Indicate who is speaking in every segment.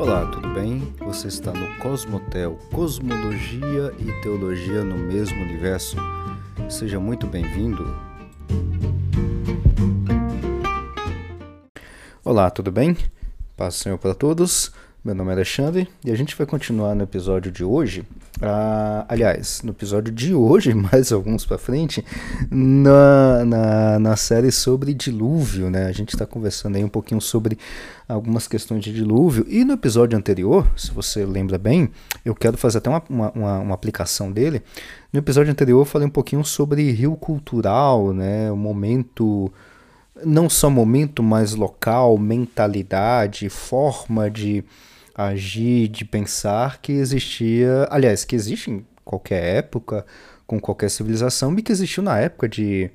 Speaker 1: Olá, tudo bem? Você está no Cosmotel, Cosmologia e Teologia no mesmo universo. Seja muito bem-vindo. Olá, tudo bem? Paz Senhor para todos. Meu nome é Alexandre e a gente vai continuar no episódio de hoje. Aliás, no episódio de hoje, mais alguns para frente, na, na, na, série sobre dilúvio, né? A gente está conversando aí um pouquinho sobre algumas questões de dilúvio. E no episódio anterior, se você lembra bem, eu quero fazer até uma, uma, uma aplicação dele. No episódio anterior, eu falei um pouquinho sobre rio cultural, né? O momento não só momento, mas local, mentalidade, forma de agir, de pensar que existia, aliás, que existe em qualquer época, com qualquer civilização, e que existiu na época de,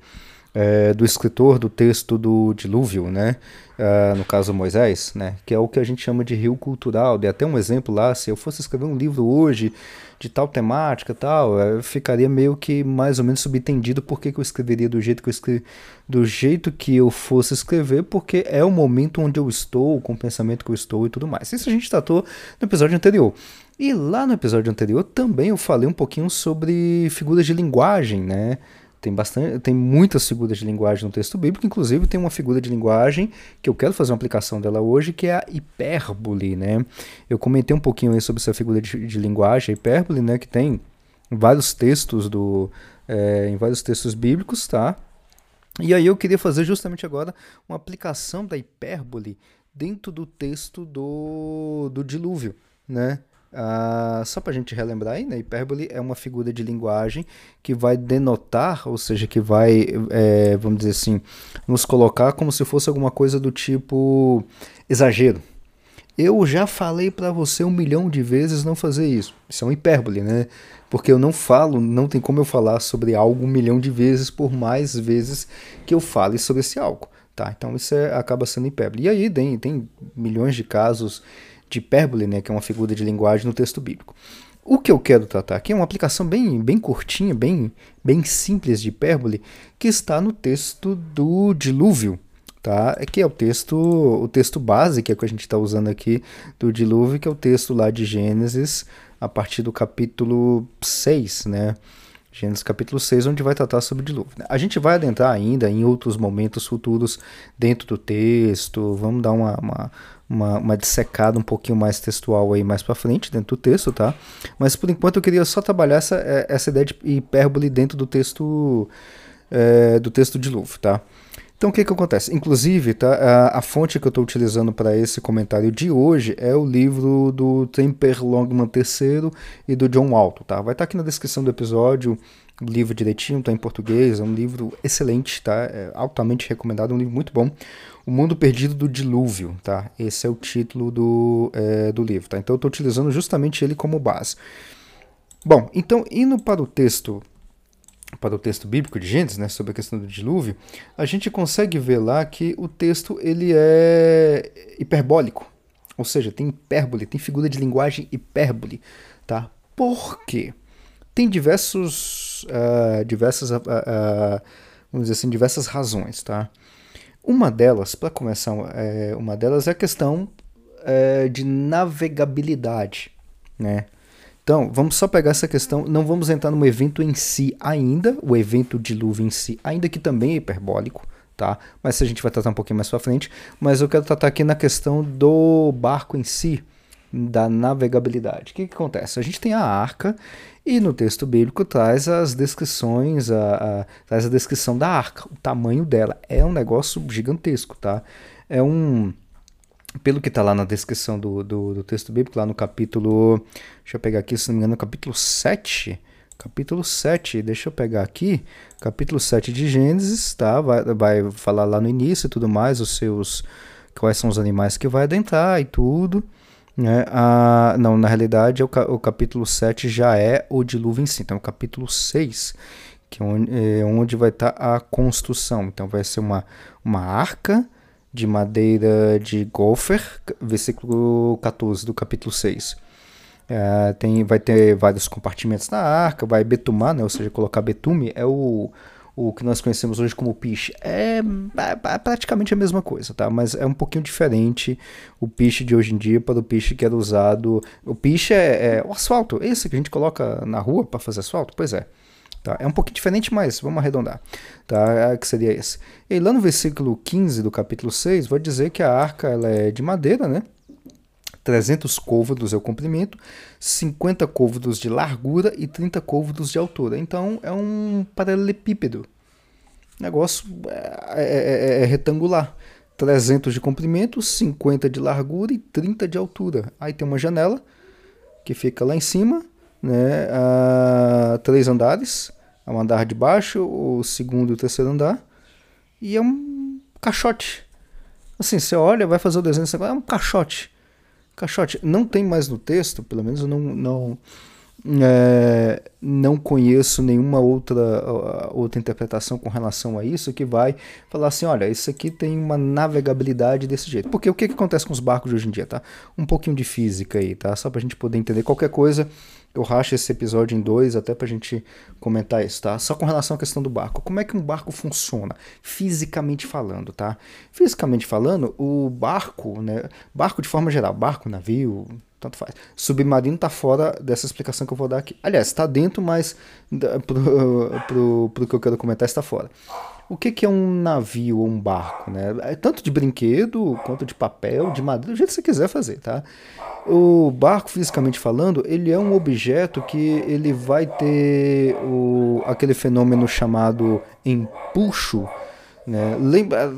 Speaker 1: é, do escritor do texto do dilúvio, né? Uh, no caso Moisés, né? Que é o que a gente chama de rio cultural. Dei até um exemplo lá, se eu fosse escrever um livro hoje de tal temática tal, eu ficaria meio que mais ou menos subentendido por que eu escreveria do jeito que eu escrevi, do jeito que eu fosse escrever, porque é o momento onde eu estou, com o pensamento que eu estou e tudo mais. Isso a gente tratou no episódio anterior. E lá no episódio anterior também eu falei um pouquinho sobre figuras de linguagem, né? Tem bastante, tem muitas figuras de linguagem no texto bíblico, inclusive tem uma figura de linguagem que eu quero fazer uma aplicação dela hoje, que é a hipérbole, né? Eu comentei um pouquinho aí sobre essa figura de, de linguagem, a hipérbole, né, que tem vários textos do é, em vários textos bíblicos, tá? E aí eu queria fazer justamente agora uma aplicação da hipérbole dentro do texto do, do dilúvio, né? Uh, só para a gente relembrar aí, né, hipérbole é uma figura de linguagem que vai denotar, ou seja, que vai, é, vamos dizer assim, nos colocar como se fosse alguma coisa do tipo exagero. Eu já falei para você um milhão de vezes não fazer isso. Isso é uma hipérbole, né? Porque eu não falo, não tem como eu falar sobre algo um milhão de vezes por mais vezes que eu fale sobre esse algo, tá? Então isso é, acaba sendo hipérbole. E aí tem, tem milhões de casos de hipérbole, né, que é uma figura de linguagem no texto bíblico. O que eu quero tratar aqui é uma aplicação bem, bem curtinha, bem, bem simples de hipérbole, que está no texto do dilúvio, tá? Que é o texto, o texto base que é o que a gente está usando aqui do dilúvio, que é o texto lá de Gênesis, a partir do capítulo 6, né? Gênesis capítulo 6, onde vai tratar sobre o dilúvio. A gente vai adentrar ainda em outros momentos futuros dentro do texto, vamos dar uma, uma uma, uma dissecada um pouquinho mais textual aí mais para frente dentro do texto, tá? Mas por enquanto eu queria só trabalhar essa, é, essa ideia de hipérbole dentro do texto é, do texto Louvre, tá? Então o que que acontece? Inclusive, tá, a, a fonte que eu estou utilizando para esse comentário de hoje é o livro do Temper Longman III e do John Walton, tá? Vai estar tá aqui na descrição do episódio o livro direitinho, está em português, é um livro excelente, tá? É altamente recomendado, é um livro muito bom. O Mundo Perdido do Dilúvio, tá? Esse é o título do, é, do livro, tá? Então eu estou utilizando justamente ele como base. Bom, então indo para o texto para o texto bíblico de Gênesis, né, sobre a questão do dilúvio, a gente consegue ver lá que o texto ele é hiperbólico, ou seja, tem hipérbole, tem figura de linguagem hipérbole, tá? Por quê? Tem diversos, uh, diversas, uh, uh, vamos dizer assim, diversas razões, tá? Uma delas, para começar, é, uma delas é a questão é, de navegabilidade, né? Então, vamos só pegar essa questão, não vamos entrar no evento em si ainda, o evento dilúvio em si, ainda que também é hiperbólico, tá? Mas a gente vai tratar um pouquinho mais para frente, mas eu quero tratar aqui na questão do barco em si, da navegabilidade. O que, que acontece? A gente tem a arca e no texto bíblico traz as descrições, a, a, traz a descrição da arca, o tamanho dela. É um negócio gigantesco, tá? É um. Pelo que está lá na descrição do, do, do, texto bíblico, lá no capítulo. Deixa eu pegar aqui, se não me engano, no capítulo 7. Capítulo 7, deixa eu pegar aqui. Capítulo 7 de Gênesis, tá? Vai, vai falar lá no início e tudo mais, os seus. Quais são os animais que vai adentrar e tudo. Né? Ah, não, na realidade o, o, capítulo 7 já é o dilúvio em si, então o capítulo 6, que é onde, é vai estar tá a construção. Então vai ser uma, uma arca de madeira de golfer, versículo 14 do capítulo 6. É, tem, vai ter vários compartimentos na arca, vai betumar, né, ou seja, colocar betume é o, o que nós conhecemos hoje como piche. É, é, é, praticamente a mesma coisa, tá? Mas é um pouquinho diferente o piche de hoje em dia para o piche que era usado. O piche é, é o asfalto, esse que a gente coloca na rua para fazer asfalto? Pois é. Tá? É um pouquinho diferente, mas vamos arredondar. Tá? É, que seria esse. E lá no versículo 15 do capítulo 6, vai dizer que a arca ela é de madeira, né? 300 côvados é o comprimento, 50 côvados de largura e 30 côvados de altura. Então é um paralelepípedo. O negócio é, é, é, é retangular. 300 de comprimento, 50 de largura e 30 de altura. Aí tem uma janela que fica lá em cima, né, a três andares, um andar de baixo, o segundo e o terceiro andar, e é um caixote. Assim, você olha, vai fazer o desenho, você é um caixote. Caixote, não tem mais no texto, pelo menos eu não, não, é, não conheço nenhuma outra, outra interpretação com relação a isso que vai falar assim, olha, isso aqui tem uma navegabilidade desse jeito. Porque o que, que acontece com os barcos de hoje em dia, tá? Um pouquinho de física aí, tá? Só pra gente poder entender qualquer coisa eu racho esse episódio em dois até pra gente comentar isso, tá? Só com relação à questão do barco. Como é que um barco funciona? Fisicamente falando, tá? Fisicamente falando, o barco, né? Barco de forma geral, barco, navio, tanto faz. Submarino tá fora dessa explicação que eu vou dar aqui. Aliás, tá dentro, mas pro, pro, pro que eu quero comentar está fora. O que, que é um navio ou um barco, né? É tanto de brinquedo quanto de papel, de madeira, do jeito que você quiser fazer, tá? O barco, fisicamente falando, ele é um objeto que ele vai ter o, aquele fenômeno chamado empuxo, né? Lembra,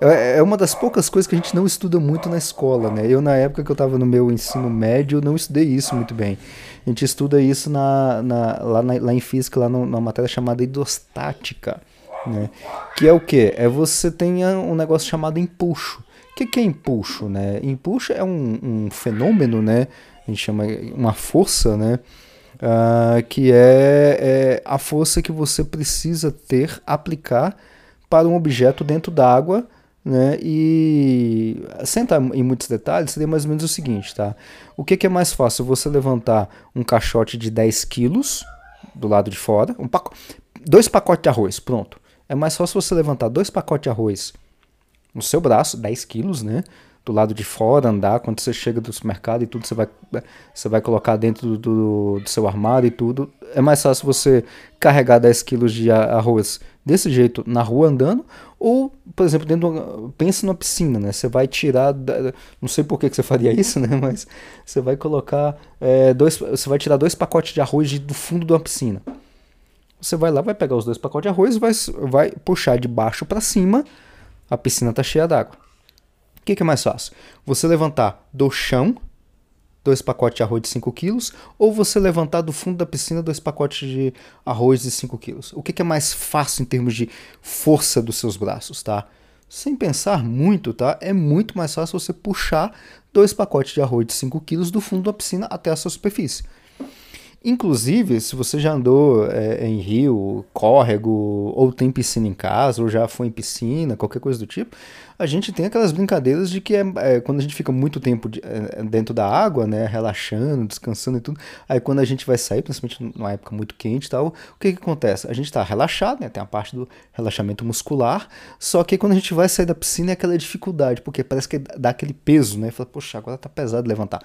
Speaker 1: é, é uma das poucas coisas que a gente não estuda muito na escola. Né? Eu, na época que eu estava no meu ensino médio, não estudei isso muito bem. A gente estuda isso na, na, lá, na, lá em física, lá numa matéria chamada hidrostática. Né? Que é o que? É você tem um negócio chamado empuxo. O que, que é empuxo? Né? Empuxo é um, um fenômeno, né? a gente chama uma força, né? Uh, que é, é, a força que você precisa ter, aplicar para um objeto dentro d'água, né? E sem entrar em muitos detalhes, seria mais ou menos o seguinte, tá? O que, que é mais fácil? Você levantar um caixote de 10 quilos do lado de fora, um paco... dois pacotes de arroz, pronto. É mais fácil você levantar dois pacotes de arroz no seu braço, 10 quilos, né? Do lado de fora, andar, quando você chega do supermercado e tudo, você vai, você vai colocar dentro do, do seu armário e tudo. É mais fácil você carregar 10 quilos de arroz desse jeito na rua andando, ou, por exemplo, dentro pensa numa piscina, né? Você vai tirar, não sei por que, que você faria isso, né? Mas você vai colocar é, dois, você vai tirar dois pacotes de arroz de, do fundo de uma piscina. Você vai lá, vai pegar os dois pacotes de arroz, vai, vai puxar de baixo para cima, a piscina está cheia d'água. O que, que é mais fácil? Você levantar do chão dois pacotes de arroz de 5 quilos, ou você levantar do fundo da piscina dois pacotes de arroz de 5 quilos? O que, que, é mais fácil em termos de força dos seus braços, tá? Sem pensar muito, tá? É muito mais fácil você puxar dois pacotes de arroz de 5 quilos do fundo da piscina até a sua superfície. Inclusive, se você já andou é, em rio, córrego, ou tem piscina em casa, ou já foi em piscina, qualquer coisa do tipo, a gente tem aquelas brincadeiras de que é, é quando a gente fica muito tempo de, é, dentro da água, né, relaxando, descansando e tudo, aí quando a gente vai sair, principalmente numa época muito quente e tal, o que, que acontece? A gente está relaxado, né, tem a parte do relaxamento muscular, só que quando a gente vai sair da piscina é aquela dificuldade, porque parece que dá aquele peso, né, fala, poxa, agora tá pesado levantar.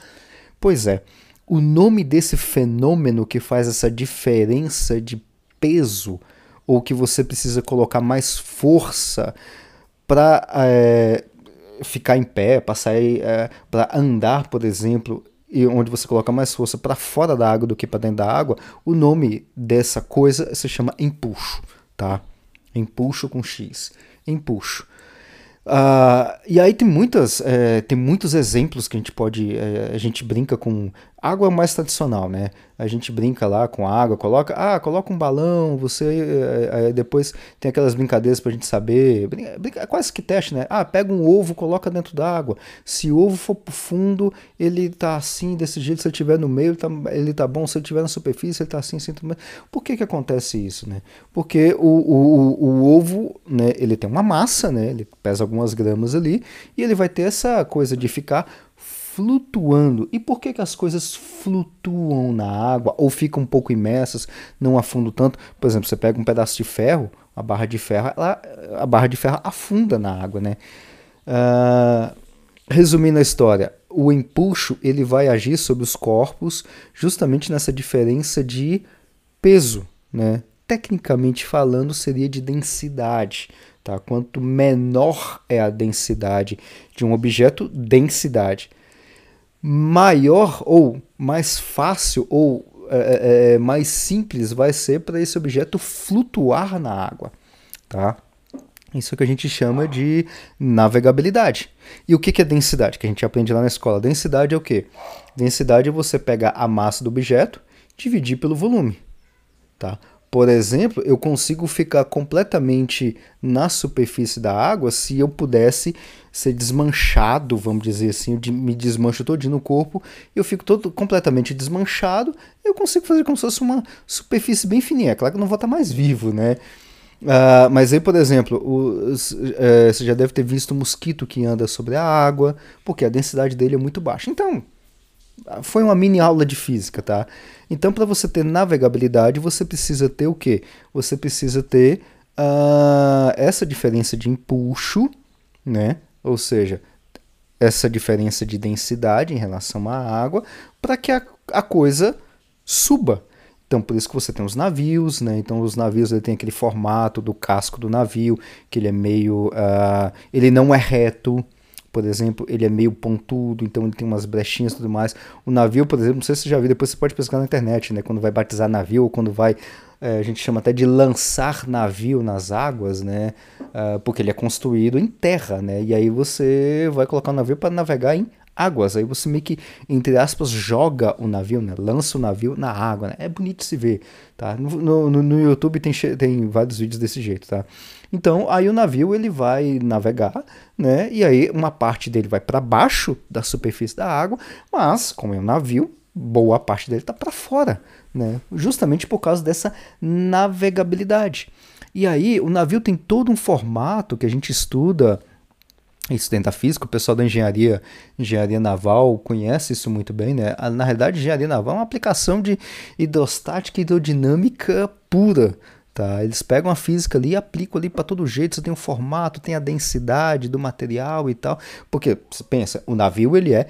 Speaker 1: Pois é, o nome desse fenômeno que faz essa diferença de peso, ou que você precisa colocar mais força para é, ficar em pé, para sair, é, para andar, por exemplo, e onde você coloca mais força para fora da água do que para dentro da água, o nome dessa coisa se chama empuxo, tá? Empuxo com X. Empuxo. Uh, e aí tem muitas, é, tem muitos exemplos que a gente pode, é, a gente brinca com água mais tradicional, né? A gente brinca lá com água, coloca, ah, coloca um balão, você é, depois tem aquelas brincadeiras pra gente saber, brinca, brinca, quase que teste, né? Ah, pega um ovo, coloca dentro da água. Se o ovo for pro fundo, ele tá assim, desse jeito, se ele estiver no meio, ele tá, ele tá bom, se ele estiver na superfície, ele tá assim, assim, Por que que acontece isso, né? Porque o, o, o, o ovo, né, ele tem uma massa, né? Ele pesa algumas gramas ali, e ele vai ter essa coisa de ficar flutuando. E por que, que as coisas flutuam na água ou ficam um pouco imersas, não afundam tanto? Por exemplo, você pega um pedaço de ferro, a barra de ferro, ela, a barra de ferro afunda na água, né? Uh, resumindo a história, o empuxo ele vai agir sobre os corpos justamente nessa diferença de peso, né? Tecnicamente falando, seria de densidade. Tá? Quanto menor é a densidade de um objeto, densidade. Maior ou mais fácil ou é, é, é mais simples vai ser para esse objeto flutuar na água. Tá? Isso que a gente chama de navegabilidade. E o que é densidade? Que a gente aprende lá na escola. Densidade é o quê? Densidade é você pegar a massa do objeto, dividir pelo volume. Tá? Por exemplo, eu consigo ficar completamente na superfície da água se eu pudesse ser desmanchado, vamos dizer assim, eu me desmancho todinho no corpo, eu fico todo completamente desmanchado, eu consigo fazer como se fosse uma superfície bem fininha. É claro que eu não vou estar mais vivo, né? Uh, mas aí, por exemplo, uh, você já deve ter visto o mosquito que anda sobre a água, porque a densidade dele é muito baixa. Então, foi uma mini aula de física, tá? Então, para você ter navegabilidade, você precisa ter o quê? Você precisa ter uh, essa diferença de empuxo, né? Ou seja, essa diferença de densidade em relação à água, para que a, a coisa suba, então, por isso que você tem os navios, né? Então, os navios ele tem aquele formato do casco do navio, que ele é meio. Uh, ele não é reto, por exemplo, ele é meio pontudo, então ele tem umas brechinhas e tudo mais. O navio, por exemplo, não sei se você já viu, depois você pode pesquisar na internet, né? Quando vai batizar navio ou quando vai. É, a gente chama até de lançar navio nas águas, né? Uh, porque ele é construído em terra, né? E aí você vai colocar o navio para navegar em águas. Aí você meio que, entre aspas, joga o navio, né? Lança o navio na água, né? É bonito se ver, tá? No, no, no YouTube tem, tem vários vídeos desse jeito, tá? Então, aí o navio ele vai navegar, né? E aí uma parte dele vai para baixo da superfície da água, mas como é um navio, boa parte dele está para fora, né? Justamente por causa dessa navegabilidade. E aí o navio tem todo um formato que a gente estuda estudante física, o pessoal da engenharia, engenharia naval conhece isso muito bem, né? Na realidade, engenharia naval é uma aplicação de hidrostática e hidrodinâmica pura, tá? Eles pegam a física ali e aplicam ali para todo jeito, você tem o formato, tem a densidade do material e tal, porque você pensa, o navio ele é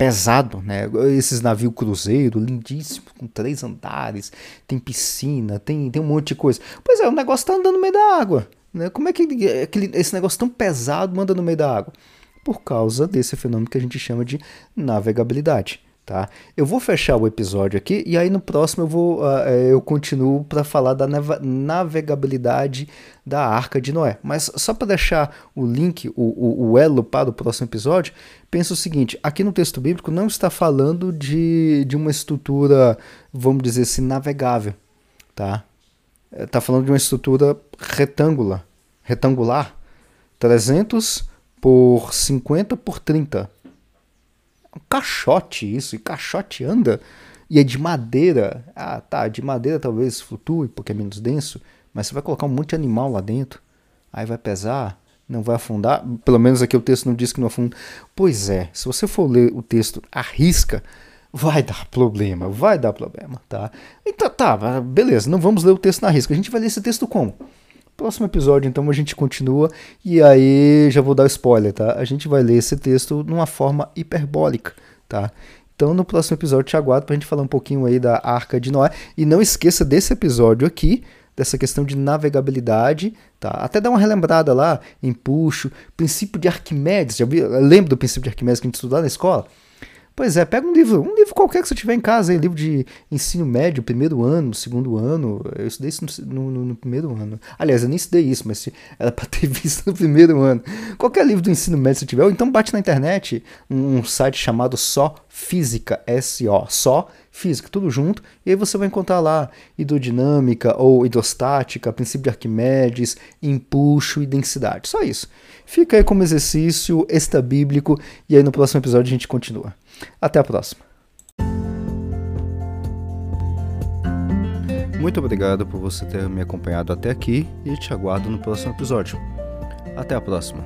Speaker 1: pesado, né? Esses navios cruzeiro, lindíssimo, com três andares, tem piscina, tem, tem um monte de coisa. Pois é, o negócio tá andando no meio da água. Né? Como é que aquele, esse negócio tão pesado manda no meio da água? Por causa desse fenômeno que a gente chama de navegabilidade. Tá? Eu vou fechar o episódio aqui e aí no próximo eu vou uh, eu continuo para falar da navegabilidade da Arca de Noé. Mas só para deixar o link, o, o, o, elo para o próximo episódio, pensa o seguinte: aqui no texto bíblico não está falando de, de uma estrutura, vamos dizer assim, navegável, tá? Está falando de uma estrutura retângular, retangular, 300 por 50 por 30. É um caixote isso, e caixote anda. E é de madeira. Ah, tá, de madeira talvez flutue porque é menos denso, mas você vai colocar um monte de animal lá dentro. Aí vai pesar, não vai afundar. Pelo menos aqui o texto não diz que não afunda. Pois é, se você for ler o texto à risca, vai dar problema, vai dar problema, tá? Então tá, beleza, não vamos ler o texto na risca. A gente vai ler esse texto como? Próximo episódio, então, a gente continua e aí já vou dar spoiler, tá? A gente vai ler esse texto numa forma hiperbólica, tá? Então, no próximo episódio, te aguardo pra gente falar um pouquinho aí da Arca de Noé. E não esqueça desse episódio aqui, dessa questão de navegabilidade, tá? Até dá uma relembrada lá, empuxo, princípio de Arquimedes, já viu? Lembra do princípio de Arquimedes que a gente estudou na escola? Pois é, pega um livro, um livro qualquer que você tiver em casa, livro de ensino médio, primeiro ano, segundo ano. Eu estudei isso no, no, no primeiro ano. Aliás, eu nem estudei isso, mas era para ter visto no primeiro ano. Qualquer livro do ensino médio que você tiver, ou então bate na internet um site chamado Só Física, S-O, Só Física, tudo junto, e aí você vai encontrar lá hidrodinâmica ou hidrostática, princípio de Arquimedes, empuxo e densidade. Só isso. Fica aí como exercício extra-bíblico, e aí no próximo episódio a gente continua. Até a próxima. Muito obrigado por você ter me acompanhado até aqui e te aguardo no próximo episódio. Até a próxima.